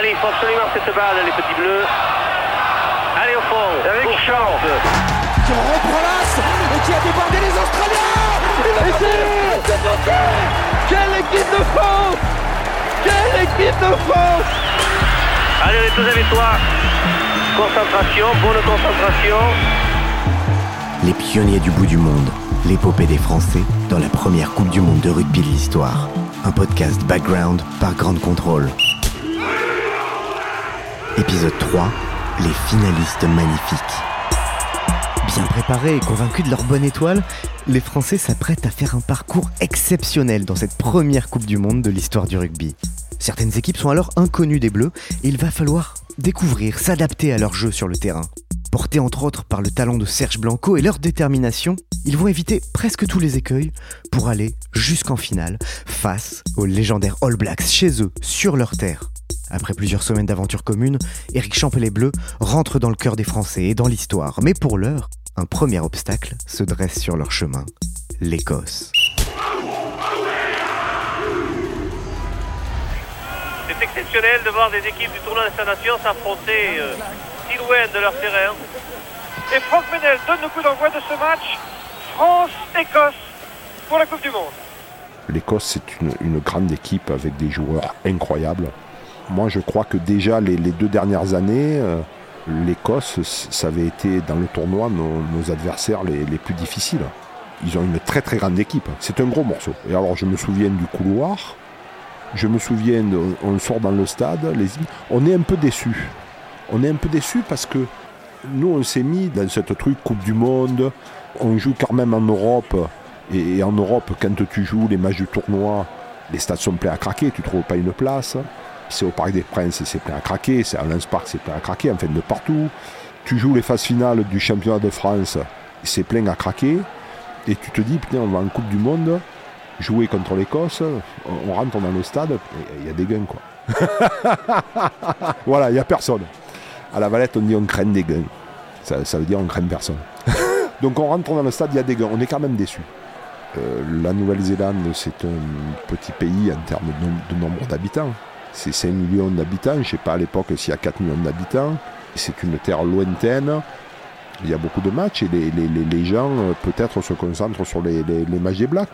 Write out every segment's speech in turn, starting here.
Allez, il faut absolument cette balle, les petits bleus. Allez au fond, avec chance. Qui reprend l'as et qui a débordé les Australiens Et c'est Quelle équipe de France Quelle équipe de France Allez, on est tous avec toi. Concentration, bonne concentration. Les pionniers du bout du monde, l'épopée des Français dans la première Coupe du Monde de rugby de l'histoire. Un podcast background par Grande Contrôle. Épisode 3, les finalistes magnifiques. Bien préparés et convaincus de leur bonne étoile, les Français s'apprêtent à faire un parcours exceptionnel dans cette première Coupe du Monde de l'histoire du rugby. Certaines équipes sont alors inconnues des Bleus et il va falloir découvrir, s'adapter à leur jeu sur le terrain. Portés entre autres par le talent de Serge Blanco et leur détermination, ils vont éviter presque tous les écueils pour aller jusqu'en finale face aux légendaires All Blacks chez eux, sur leur terre. Après plusieurs semaines d'aventure commune, Eric Champ et les Bleus rentrent dans le cœur des Français et dans l'histoire. Mais pour l'heure, un premier obstacle se dresse sur leur chemin, l'Écosse. C'est exceptionnel de voir des équipes du tournoi des Nations s'affronter euh, si loin de leur terrain. Et Franck Menel donne le coup d'envoi de ce match France-Écosse pour la Coupe du Monde. L'Écosse, c'est une, grande équipe avec des joueurs incroyables. Moi, je crois que déjà les, deux dernières années, euh, l'Écosse, ça avait été dans le tournoi nos, adversaires les, plus difficiles. Ils ont une très très grande équipe. C'est un gros morceau. Et alors, je me souviens du couloir. Je me souviens, on sort dans le stade. On est un peu déçus. On est un peu déçus parce que nous, on s'est mis dans cette truc Coupe du Monde. On joue quand même en Europe. Et, en Europe, quand tu joues les matchs du tournoi, les stades sont pleins à craquer. Tu trouves pas une place c'est au Parc des Princes, c'est plein à craquer, c'est à Lens Park, c'est plein à craquer, enfin de partout. Tu joues les phases finales du championnat de France, c'est plein à craquer, et tu te dis, putain, on va en Coupe du Monde, jouer contre l'Écosse, on rentre dans le stade, il y a des gains, quoi. voilà, il n'y a personne. À la Valette, on dit on craint des gains. Ça, ça veut dire on craint personne. Donc on rentre dans le stade, il y a des gains, on est quand même déçus. Euh, la Nouvelle-Zélande, c'est un petit pays en termes de, nombre d'habitants. C'est 5 millions d'habitants, je ne sais pas à l'époque s'il y a 4 millions d'habitants, c'est une terre lointaine, il y a beaucoup de matchs et les, les, gens euh, peut-être se concentrent sur les, les, matchs des Blacks,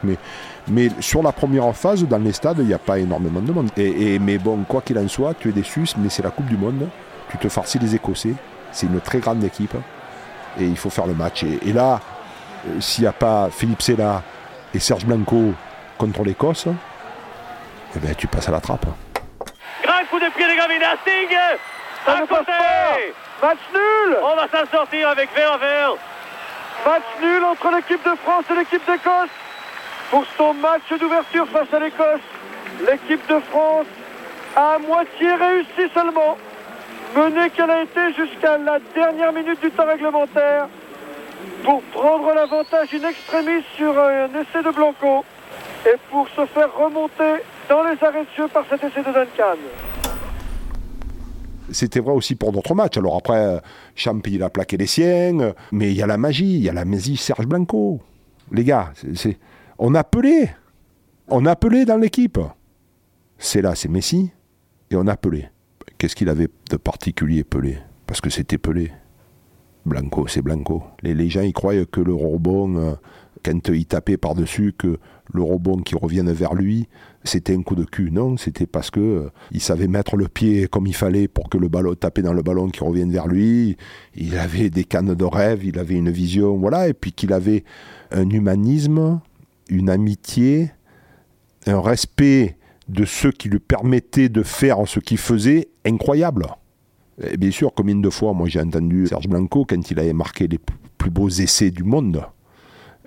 mais, sur la première phase, dans les stades, il n'y a pas énormément de monde. Et mais bon, quoi qu'il en soit, tu es déçu, mais c'est la Coupe du Monde, tu te farcis les Écossais, c'est une très grande équipe, et il faut faire le match. Et, et là, euh, s'il n'y a pas Philippe Sella et Serge Blanco contre l'Écosse, eh ben, tu passes à la trappe. Coup de pied de Gravina, Sting Ça à côté Match nul. On va s'en sortir avec 20 à 20 Match nul entre l'équipe de France et l'équipe d'Écosse. Pour son match d'ouverture face à l'Écosse. L'équipe de France a à moitié réussi seulement, menée qu'elle a été jusqu'à la dernière minute du temps réglementaire pour prendre l'avantage in extremis sur un essai de Blanco et pour se faire remonter dans les arrêts de jeu par cet essai de Duncan. C'était vrai aussi pour d'autres matchs. Alors après, Champ, il a plaqué les siens, mais il y a la magie, il y a la magie Serge Blanco. Les gars, c'est, on a appelé. On a appelé dans l'équipe. C'est là, c'est Messi, et on a appelé. Qu'est-ce qu'il avait de particulier, Pelé? Parce que c'était Pelé. Blanco, c'est Blanco. Les, gens, ils croient que le rebond, euh, quand il tapait par-dessus, que le rebond qui revienne vers lui, c'était un coup de cul. Non, c'était parce que euh, il savait mettre le pied comme il fallait pour que le ballon taper dans le ballon qui revienne vers lui. Il avait des cannes de rêve, il avait une vision, voilà, et puis qu'il avait un humanisme, une amitié, un respect de ceux qui lui permettaient de faire ce qu'il faisait incroyable. Bien sûr, combien de fois, moi j'ai entendu Serge Blanco quand il avait marqué les plus beaux essais du monde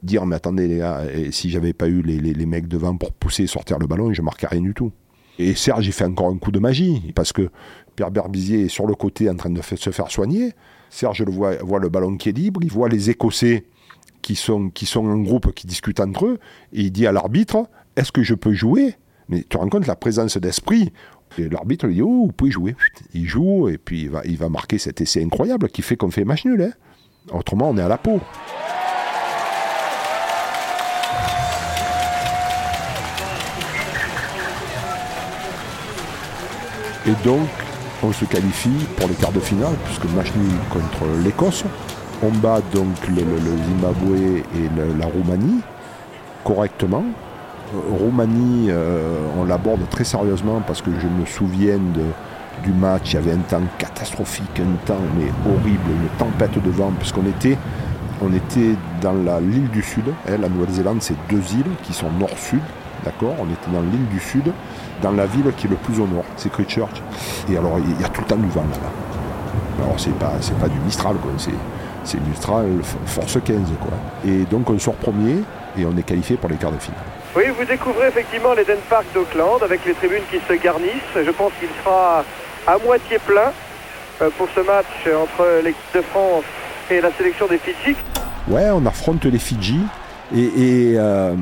dire mais attendez les gars, si j'avais pas eu les, les- mecs devant pour pousser et sortir le ballon, je marquais rien du tout. Et Serge, il fait encore un coup de magie, parce que Pierre Berbizier est sur le côté en train de se faire soigner. Serge le voit, voit le ballon qui est libre, il voit les Écossais qui sont, qui sont en groupe, qui discutent entre eux, et il dit à l'arbitre, est-ce que je peux jouer? Mais tu te rends compte la présence d'esprit l'arbitre lui dit, oh, vous pouvez jouer. Il joue, et puis il va, marquer cet essai incroyable qui fait qu'on fait match nul. hein. Autrement, on est à la peau. Et donc, on se qualifie pour les quarts de finale, puisque match nul contre l'Écosse. On bat donc le, Zimbabwe et la Roumanie correctement. Roumanie, euh, on l'aborde très sérieusement parce que je me souviens du match. Il y avait un temps catastrophique, un temps mais horrible, une tempête de vent, puisqu'on était, on était dans l'île du Sud. hein, la Nouvelle-Zélande, c'est deux îles qui sont nord-sud. D'accord? On était dans l'île du Sud, dans la ville qui est le plus au nord, c'est Christchurch. Et alors, il y a tout le temps du vent là-bas. Alors, c'est pas, pas du Mistral, quoi. C'est, Mistral force 15, quoi. Et donc, on sort premier et on est qualifié pour les quarts de finale. Oui, vous découvrez effectivement l'Eden Park d'Auckland avec les tribunes qui se garnissent. Je pense qu'il sera à moitié plein euh, pour ce match entre l'équipe de France et la sélection des Fidji. Ouais, on affronte les Fidji et, euh,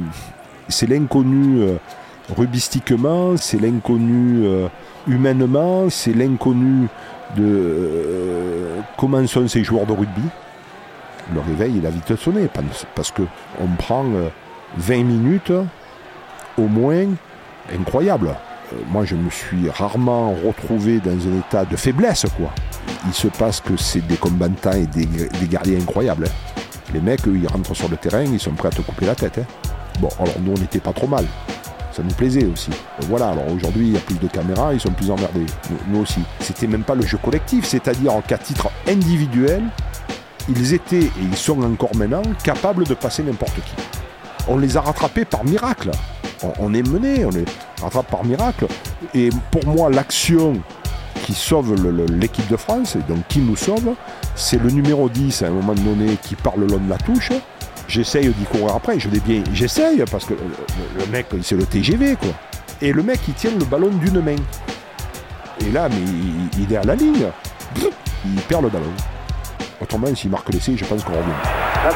c'est l'inconnu euh, rubistiquement, c'est l'inconnu euh, humainement, c'est l'inconnu de comment sont ces joueurs de rugby. Le réveil, il a vite sonné parce- que on prend euh, 20 minutes au moins incroyable. Euh, Moi, je me suis rarement retrouvé dans un état de faiblesse, quoi. Il se passe que c'est des combattants et des, des guerriers incroyables. hein. Les mecs, eux, ils rentrent sur le terrain, ils sont prêts à te couper la tête. hein. Bon, alors nous, on n'était pas trop mal. Ça nous plaisait aussi. Euh, Voilà, alors aujourd'hui, il y a plus de caméras, ils sont plus emmerdés. Nous, nous aussi. C'était même pas le jeu collectif, c'est-à-dire qu'à titre individuel, ils étaient, et ils sont encore maintenant, capables de passer n'importe qui. On les a rattrapés par miracle. On, est mené, on les rattrape par miracle. Et pour moi, l'action qui sauve l'équipe de France, et donc qui nous sauve, c'est le numéro 10 à un moment donné qui part le long de la touche. J'essaye d'y courir après, je dis bien, j'essaye parce que le, mec, c'est le TGV quoi. Et le mec, il tient le ballon d'une main. Et là, mais il, est à la ligne. Il perd le ballon. Autrement, s'il marque l'essai, je pense qu'on revient.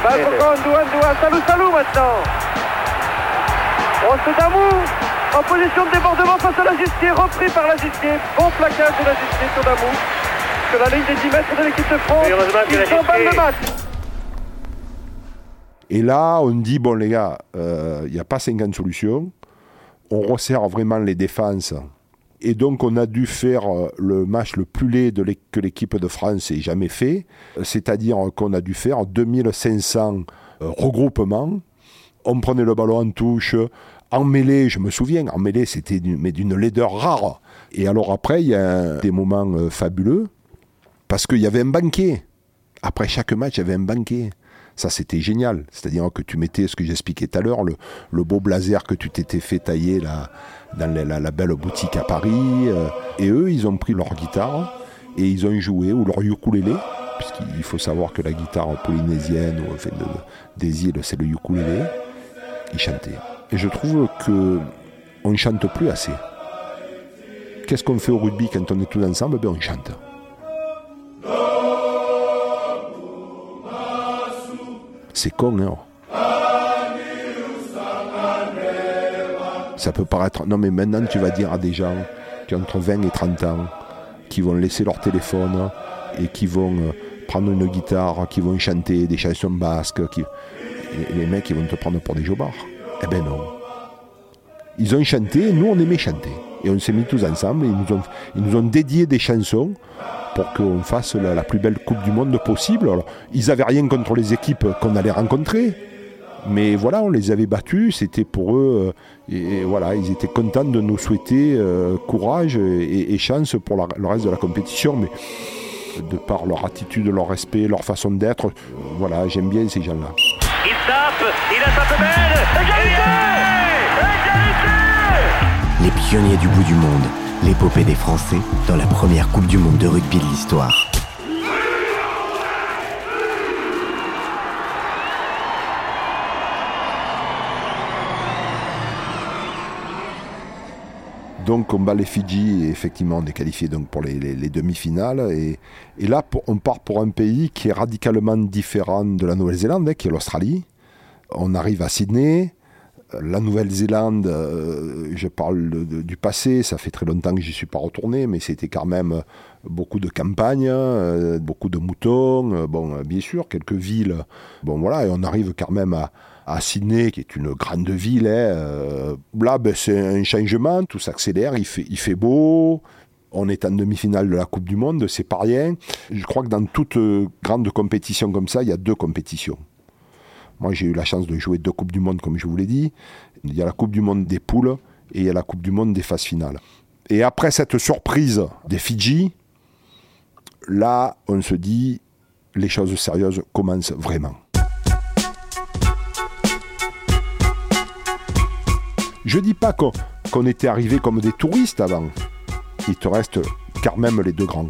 Balle encore Ndouan, Ndouan, Salou Salou maintenant. Rosse Damou en position de débordement face à l'Agistier, repris par l'Agistier. Bon plaquage de l'Agistier sur Damou. Sur la ligne des 10 mètres de l'équipe de France. Que Il s'emballe le match. Et là, on dit, bon les gars, euh, il n'y a pas 50 solutions. On resserre vraiment les défenses. Et donc, on a dû faire euh, le match le plus laid de l'é- que l'équipe de France ait jamais fait. Euh, C'est-à-dire qu'on a dû faire 2500 euh, regroupements. On prenait le ballon en touche. En mêlée, je me souviens, en mêlée, c'était d'une laideur rare. Et alors après, il y a des moments euh, fabuleux. Parce qu'il y avait un banquet. Après chaque match, il y avait un banquet. Ça, c'était génial. C'est-à-dire que tu mettais ce que j'expliquais tout à l'heure, le, beau blazer que tu t'étais fait tailler là, dans la, belle boutique à Paris. euh, et eux, ils ont pris leur guitare et ils ont joué, ou leur ukulélé, puisqu'il faut savoir que la guitare polynésienne ou des îles, c'est le ukulélé. Ils chantaient. Et je trouve que on ne chante plus assez. Qu'est-ce qu'on fait au rugby quand on est tous ensemble? Ben, On chante. C'est con, hein Ça peut paraître... Non, mais maintenant, tu vas dire à des gens qui ont entre 20 et 30 ans, qui vont laisser leur téléphone et qui vont euh, prendre une guitare, qui vont chanter des chansons basques, qui... les mecs, ils vont te prendre pour des jobards. Eh ben non. Ils ont chanté, nous, on aimait chanter. Et on s'est mis tous ensemble et ils nous ont, ils nous ont dédié des chansons pour qu'on fasse la, plus belle Coupe du Monde possible. Ils n'avaient rien contre les équipes qu'on allait rencontrer. Mais voilà, on les avait battus, c'était pour eux, euh, et, voilà, ils étaient contents de nous souhaiter euh, courage et, chance pour le reste de la compétition, mais de par leur attitude, leur respect, leur façon d'être, euh, voilà, j'aime bien ces gens-là. Il tape, il a. Égalité Égalité Les pionniers du bout du monde, l'épopée des Français dans la première Coupe du Monde de rugby de l'histoire. Donc on bat les Fidji et effectivement on est qualifié pour les, les- les demi-finales. Et, là on part pour un pays qui est radicalement différent de la Nouvelle-Zélande, hein, qui est l'Australie. On arrive à Sydney. La Nouvelle-Zélande, euh, je parle du passé, ça fait très longtemps que j'y suis pas retourné, mais c'était quand même beaucoup de campagnes, euh, beaucoup de moutons, euh, bon, bien sûr, quelques villes. Bon, voilà, et on arrive quand même à, à Sydney, qui est une grande ville. hein, là, ben, c'est un changement, tout s'accélère, il fait, il fait beau. On est en demi-finale de la Coupe du Monde, c'est pas rien. Je crois que dans toute grande compétition comme ça, il y a deux compétitions. Moi, j'ai eu la chance de jouer deux Coupes du Monde, comme je vous l'ai dit. Il y a la Coupe du Monde des poules et il y a la Coupe du Monde des phases finales. Et après cette surprise des Fidji, là, on se dit, les choses sérieuses commencent vraiment. Je dis pas qu'on était arrivé comme des touristes avant. Il te reste quand même les deux grands.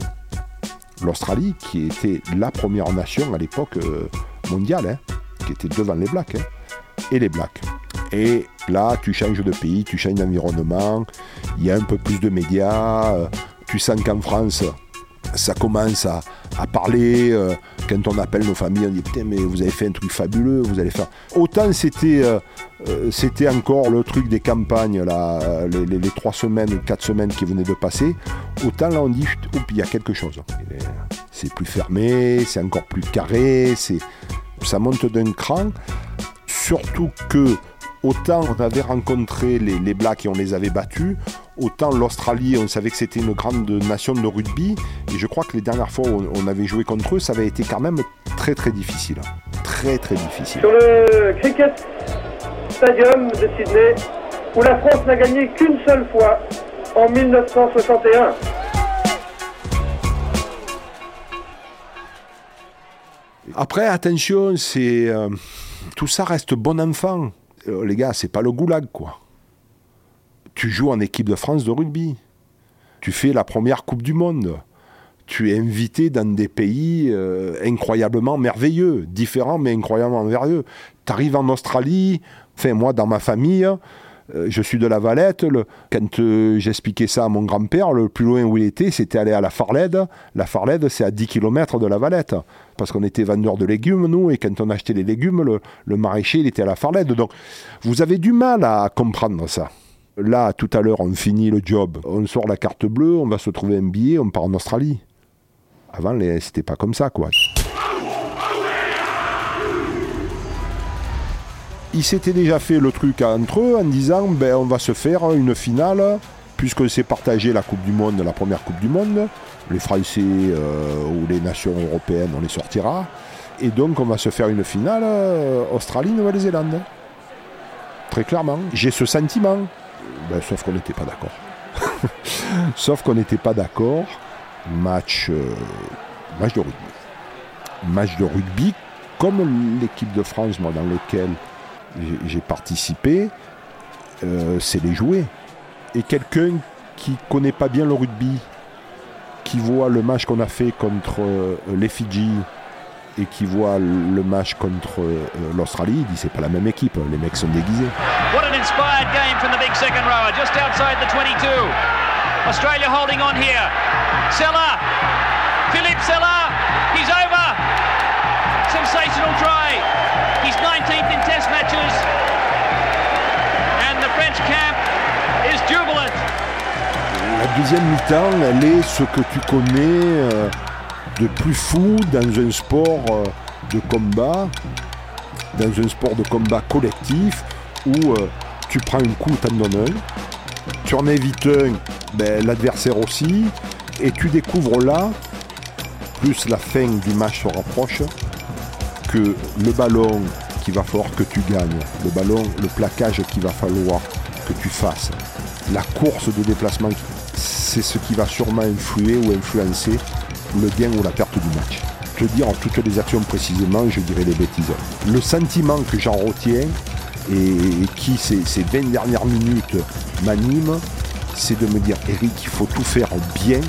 L'Australie, qui était la première nation à l'époque euh, mondiale, hein, qui était devant les Blacks, hein, et les Blacks. Et là, tu changes de pays, tu changes d'environnement, il y a un peu plus de médias, euh, tu sens qu'en France, ça commence à, parler. euh, quand on appelle nos familles, on dit putain, mais vous avez fait un truc fabuleux, vous allez faire. Autant c'était euh, c'était encore le truc des campagnes, là, les, trois semaines, quatre semaines qui venaient de passer. Autant là, on dit il y a quelque chose. C'est plus fermé, c'est encore plus carré, c'est ça monte d'un cran. Surtout que autant on avait rencontré les, les Blacks et on les avait battus, autant l'Australie, on savait que c'était une grande nation de rugby. Et je crois que les dernières fois où on avait joué contre eux, ça avait été quand même très très difficile. Très très difficile. Sur le Cricket Stadium de Sydney, où la France n'a gagné qu'une seule fois en 1961. Après, attention, c'est euh, tout ça reste bon enfant. Euh, les gars, c'est pas le goulag, quoi. Tu joues en équipe de France de rugby. Tu fais la première Coupe du Monde. Tu es invité dans des pays euh, incroyablement merveilleux, différents mais incroyablement merveilleux. Tu arrives en Australie, enfin moi dans ma famille, je suis de la Valette. le- quand euh, j'expliquais ça à mon grand-père, le plus loin où il était, c'était aller à la Farlède. La Farlède, c'est à 10 km de la Valette. Parce qu'on était vendeurs de légumes, nous, et quand on achetait les légumes, le, maraîcher, il était à la Farlède. Donc, vous avez du mal à comprendre ça. Là, tout à l'heure, on finit le job, on sort la carte bleue, on va se trouver un billet, on part en Australie. Avant, c'était pas comme ça, quoi. Ils s'étaient déjà fait le truc entre eux en disant ben, on va se faire une finale, puisque c'est partagé la Coupe du Monde, la première Coupe du Monde. Les Français euh, ou les nations européennes, on les sortira. Et donc, on va se faire une finale euh, Australie-Nouvelle-Zélande. Très clairement. J'ai ce sentiment. Ben, sauf qu'on n'était pas d'accord. sauf qu'on n'était pas d'accord. Match, euh, match de rugby. Match de rugby, comme l'équipe de France, dans lequel j'ai- participé, euh, c'est les jouer. Et quelqu'un qui connaît pas bien le rugby, qui voit le match qu'on a fait contre euh, les Fidji et qui voit le match contre euh, l'Australie, il dit c'est pas la même équipe, les mecs sont déguisés. What an inspired game from the big second rower, just outside the 22. Australia holding on here. Seller. Philip Seller. He's over. Sensational try. He's 19th in test La deuxième mi-temps, elle est ce que tu connais euh, de plus fou dans un sport euh, de combat, dans un sport de combat collectif où euh, tu prends un coup, t'en donnes un, tu en évites un, ben, l'adversaire aussi, et tu découvres là, plus la fin du match se rapproche, que le ballon qu'il va falloir que tu gagnes, le ballon, le plaquage qu'il va falloir que tu fasses, la course de déplacement, c'est ce qui va sûrement influer ou influencer le gain ou la perte du match. Te dire en toutes les actions précisément, je dirais les bêtises. Le sentiment que j'en retiens et, qui ces, ces 20 dernières minutes m'anime, c'est de me dire Eric, il faut tout faire bien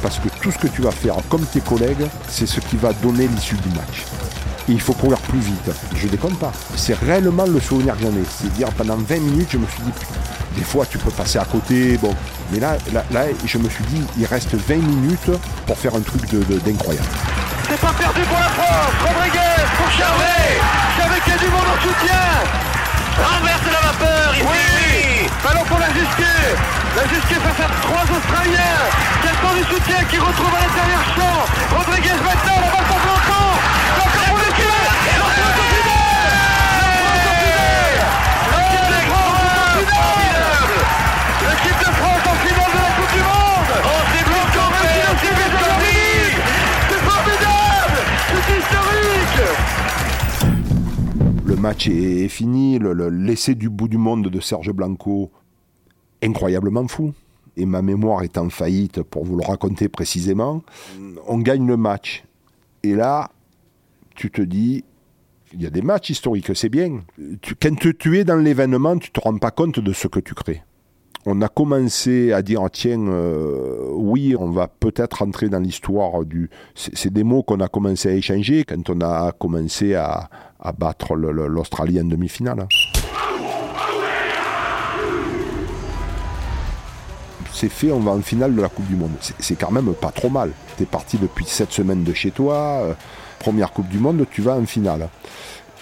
parce que tout ce que tu vas faire comme tes collègues, c'est ce qui va donner l'issue du match. Et il faut courir plus vite. Je déconne pas. C'est réellement le souvenir que j'en ai. C'est-à-dire pendant 20 minutes, je me suis dit, des fois tu peux passer à côté, bon. Mais là, là, là, je me suis dit, il reste 20 minutes pour faire un truc d'incroyable. C'est pas perdu pour la France. Rodriguez pour Charvet. Charvet qui a du monde en soutien. Renverse la vapeur ici. Oui. Ballon pour la Jusquet. La Jusquet face à trois Australiens. Quel temps du soutien qui retrouve à l'intérieur champ. Rodriguez maintenant, la balle match est, fini. Le, le- l'essai du bout du monde de Serge Blanco, incroyablement fou. Et ma mémoire est en faillite pour vous le raconter précisément. On gagne le match. Et là, tu te dis, il y a des matchs historiques, c'est bien. Quand tu, es dans l'événement, tu te rends pas compte de ce que tu crées. On a commencé à dire, tiens, euh, oui, on va peut-être entrer dans l'histoire du... C'est des mots qu'on a commencé à échanger quand on a commencé à, battre l'Australie en demi-finale. C'est fait, on va en finale de la Coupe du Monde. C'est- quand même pas trop mal. Tu es parti depuis 7 semaines de chez toi, euh, première Coupe du Monde, tu vas en finale.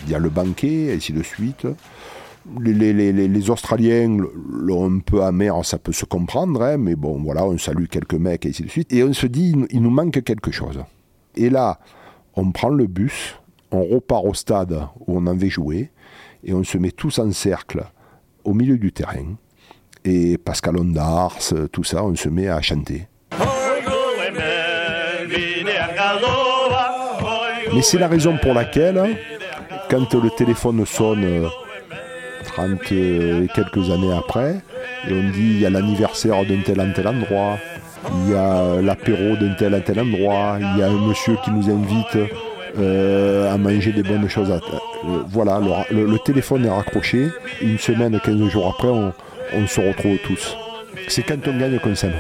Il y a le banquet, ainsi de suite. Les, Australiens l'ont un peu amer, ça peut se comprendre, hein, mais bon, voilà, on salue quelques mecs, et ainsi de suite. Et on se dit, il nous- il nous manque quelque chose. Et là, on prend le bus, on repart au stade où on avait joué, et on se met tous en cercle au milieu du terrain. Et Pascal Ondars, tout ça, on se met à chanter. Mais c'est la raison pour laquelle, quand le téléphone sonne 30 et quelques années après, et on dit il y a l'anniversaire d'un tel en tel endroit, il y a l'apéro d'un tel à tel endroit, il y a un monsieur qui nous invite euh, à manger des bonnes choses. euh, voilà, le, téléphone est raccroché. Une semaine, 15 jours après, on, se retrouve tous. C'est quand on gagne qu'on s'aime.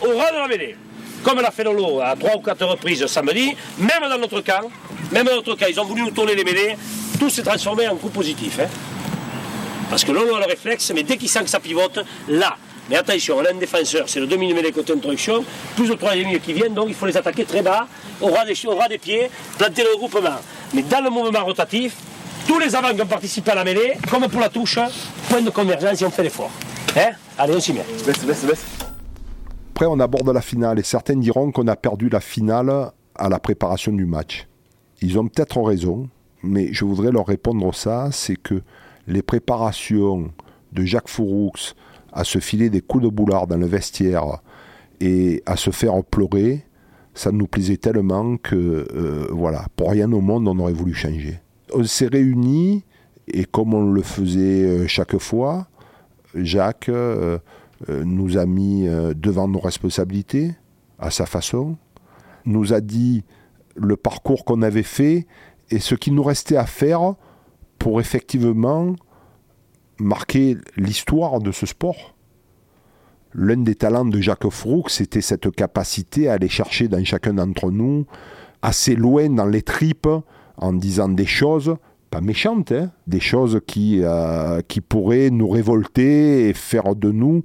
au ras de la mêlée. Comme l'a fait Lolo à trois ou quatre reprises samedi, même dans notre camp, même dans notre cas, ils ont voulu nous tourner les mêlées, tout s'est transformé en coup positif. hein. Parce que Lolo a le réflexe, mais dès qu'il sent que ça pivote, là. Mais attention, on a un défenseur, c'est le demi-mêlée côté introduction, plus de trois lignes qui viennent, donc il faut les attaquer très bas, au ras des, au ras des pieds, planter le regroupement. Mais dans le mouvement rotatif, tous les avants qui ont participé à la mêlée, comme pour la touche, point de convergence et on fait l'effort. Hein? Allez, on s'y met. Après, on aborde la finale et certains diront qu'on a perdu la finale à la préparation du match. Ils ont peut-être raison, mais je voudrais leur répondre ça, c'est que les préparations de Jacques Fouroux à se filer des coups de boulard dans le vestiaire et à se faire pleurer, ça nous plaisait tellement que, euh, voilà, pour rien au monde, on aurait voulu changer. On s'est réunis et comme on le faisait euh, chaque fois, Jacques euh, nous a mis devant nos responsabilités, à sa façon, nous a dit le parcours qu'on avait fait et ce qu'il nous restait à faire pour effectivement marquer l'histoire de ce sport. L'un des talents de Jacques Froux, c'était cette capacité à aller chercher dans chacun d'entre nous, assez loin dans les tripes, en disant des choses, pas méchantes, hein, des choses qui, euh, qui pourraient nous révolter et faire de nous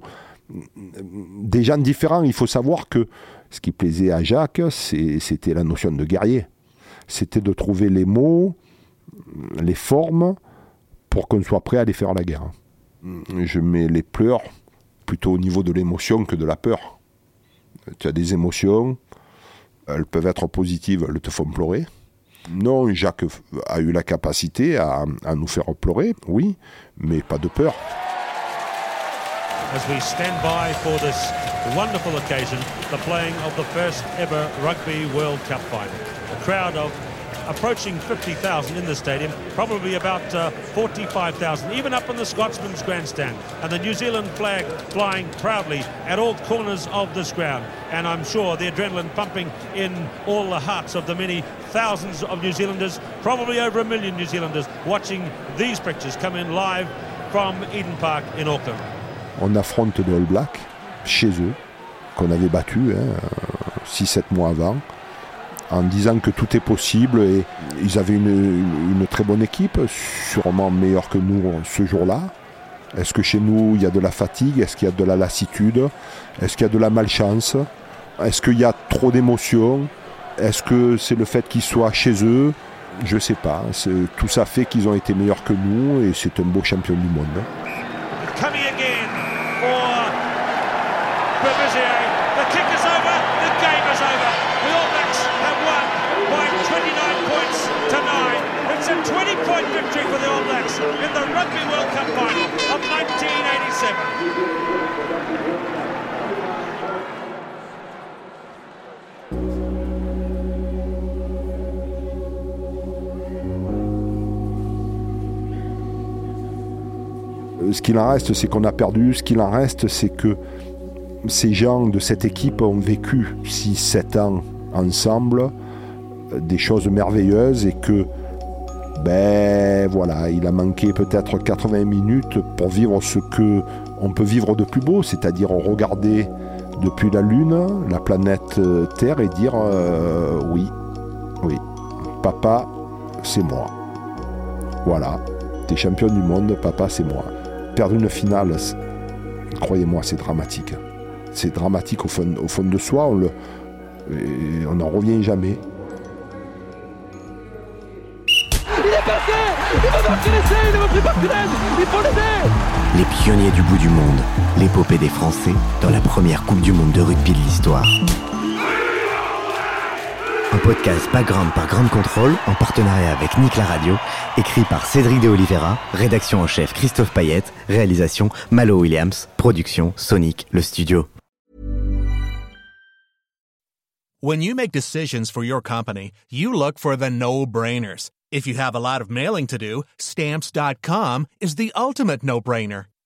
des gens différents. Il faut savoir que ce qui plaisait à Jacques, c'était la notion de guerrier. C'était de trouver les mots, les formes, pour qu'on soit prêt à aller faire la guerre. Je mets les pleurs plutôt au niveau de l'émotion que de la peur. Tu as des émotions, elles peuvent être positives, elles te font pleurer. Non, Jacques a eu la capacité à, à nous faire pleurer, oui, mais pas de peur. as we stand by for this wonderful occasion, the playing of the first ever Rugby World Cup final. A crowd of approaching 50,000 in the stadium, probably about uh, 45,000, even up in the Scotsman's grandstand. And the New Zealand flag flying proudly at all corners of this ground. And I'm sure the adrenaline pumping in all the hearts of the many thousands of New Zealanders, probably over a million New Zealanders, watching these pictures come in live from Eden Park in Auckland. On affronte le All Black chez eux, qu'on avait battu 6-7 mois avant. En disant que tout est possible et ils avaient une, très bonne équipe, sûrement meilleure que nous ce jour-là. Est-ce que chez nous il y a de la fatigue? Est-ce qu'il y a de la lassitude? Est-ce qu'il y a de la malchance? Est-ce qu'il y a trop d'émotions? Est-ce que c'est le fait qu'ils soient chez eux? Je sais pas. Tout ça fait qu'ils ont été meilleurs que nous et c'est un beau champion du monde again for Berbizier. The kick is over. The game is over. The All Blacks have won by 29 points to 9. It's a 20 point victory for the All Blacks in the Rugby World Cup final of 1987. Ce qu'il en reste, c'est qu'on a perdu. Ce qu'il en reste, c'est que ces gens de cette équipe ont vécu 6-7 ans ensemble, euh, des choses merveilleuses et que, ben voilà, il a manqué peut-être 80 minutes pour vivre ce que on peut vivre de plus beau, c'est-à-dire regarder depuis la Lune, la planète euh, Terre et dire euh, oui, oui, papa, c'est moi. Voilà, t'es champion du monde, papa, c'est moi. Perdre une finale, croyez-moi, c'est dramatique c'est dramatique au fond, au fond de soi, on le, on n'en revient jamais. Pionniers du bout du monde, l'épopée des Français dans la première Coupe du Monde de rugby de l'histoire. Un podcast background par Grande Contrôle en partenariat avec Nick la Radio, écrit par Cédric de Oliveira, rédaction en chef Christophe Payette, réalisation Malo Williams, production Sonic, le studio. When you make decisions for your company, you look for the no-brainers. If you have a lot of mailing to do, stamps.com is the ultimate no-brainer.